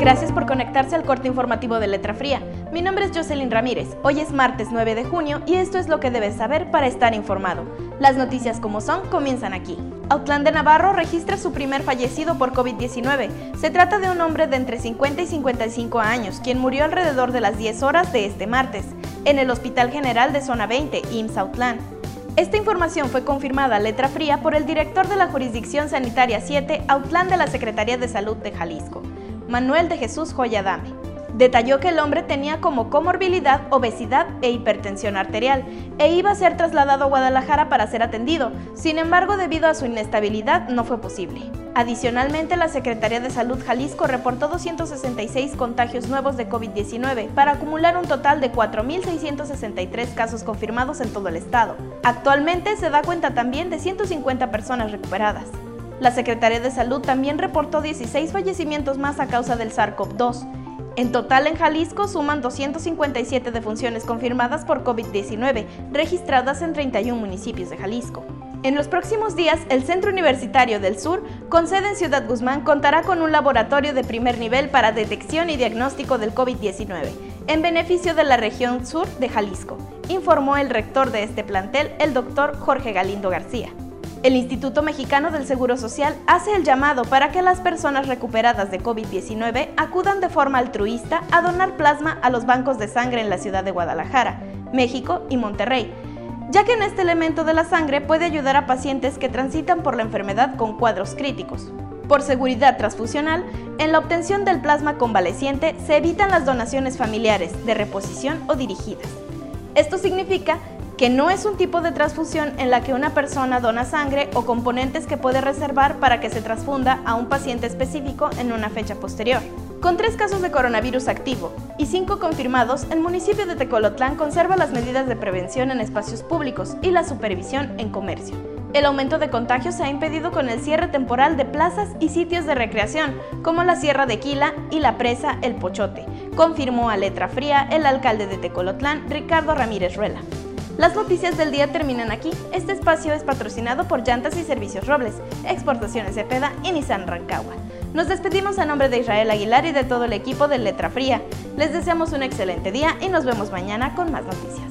Gracias por conectarse al corte informativo de Letra Fría. Mi nombre es Jocelyn Ramírez. Hoy es martes 9 de junio y esto es lo que debes saber para estar informado. Las noticias como son comienzan aquí. Autlán de Navarro registra su primer fallecido por COVID-19. Se trata de un hombre de entre 50 y 55 años, quien murió alrededor de las 10 horas de este martes, en el Hospital General de Zona 20, IMSS Autlán. Esta información fue confirmada a letra fría por el director de la Jurisdicción Sanitaria 7, Autlán de la Secretaría de Salud de Jalisco. Manuel de Jesús Joyadame. Detalló que el hombre tenía como comorbilidad obesidad e hipertensión arterial e iba a ser trasladado a Guadalajara para ser atendido, sin embargo debido a su inestabilidad no fue posible. Adicionalmente, la Secretaría de Salud Jalisco reportó 266 contagios nuevos de COVID-19 para acumular un total de 4.663 casos confirmados en todo el estado. Actualmente se da cuenta también de 150 personas recuperadas. La Secretaría de Salud también reportó 16 fallecimientos más a causa del SARS-CoV-2. En total en Jalisco suman 257 defunciones confirmadas por COVID-19, registradas en 31 municipios de Jalisco. En los próximos días, el Centro Universitario del Sur, con sede en Ciudad Guzmán, contará con un laboratorio de primer nivel para detección y diagnóstico del COVID-19, en beneficio de la región sur de Jalisco, informó el rector de este plantel, el doctor Jorge Galindo García. El Instituto Mexicano del Seguro Social hace el llamado para que las personas recuperadas de COVID-19 acudan de forma altruista a donar plasma a los bancos de sangre en la ciudad de Guadalajara, México y Monterrey, ya que en este elemento de la sangre puede ayudar a pacientes que transitan por la enfermedad con cuadros críticos. Por seguridad transfusional, en la obtención del plasma convaleciente se evitan las donaciones familiares, de reposición o dirigidas. Esto significa que no es un tipo de transfusión en la que una persona dona sangre o componentes que puede reservar para que se transfunda a un paciente específico en una fecha posterior. Con tres casos de coronavirus activo y cinco confirmados, el municipio de Tecolotlán conserva las medidas de prevención en espacios públicos y la supervisión en comercio. El aumento de contagios se ha impedido con el cierre temporal de plazas y sitios de recreación, como la Sierra de Quila y la presa El Pochote, confirmó a letra fría el alcalde de Tecolotlán, Ricardo Ramírez Ruela. Las noticias del día terminan aquí. Este espacio es patrocinado por Llantas y Servicios Robles, Exportaciones Cepeda y Nissan Rancagua. Nos despedimos a nombre de Israel Aguilar y de todo el equipo de Letra Fría. Les deseamos un excelente día y nos vemos mañana con más noticias.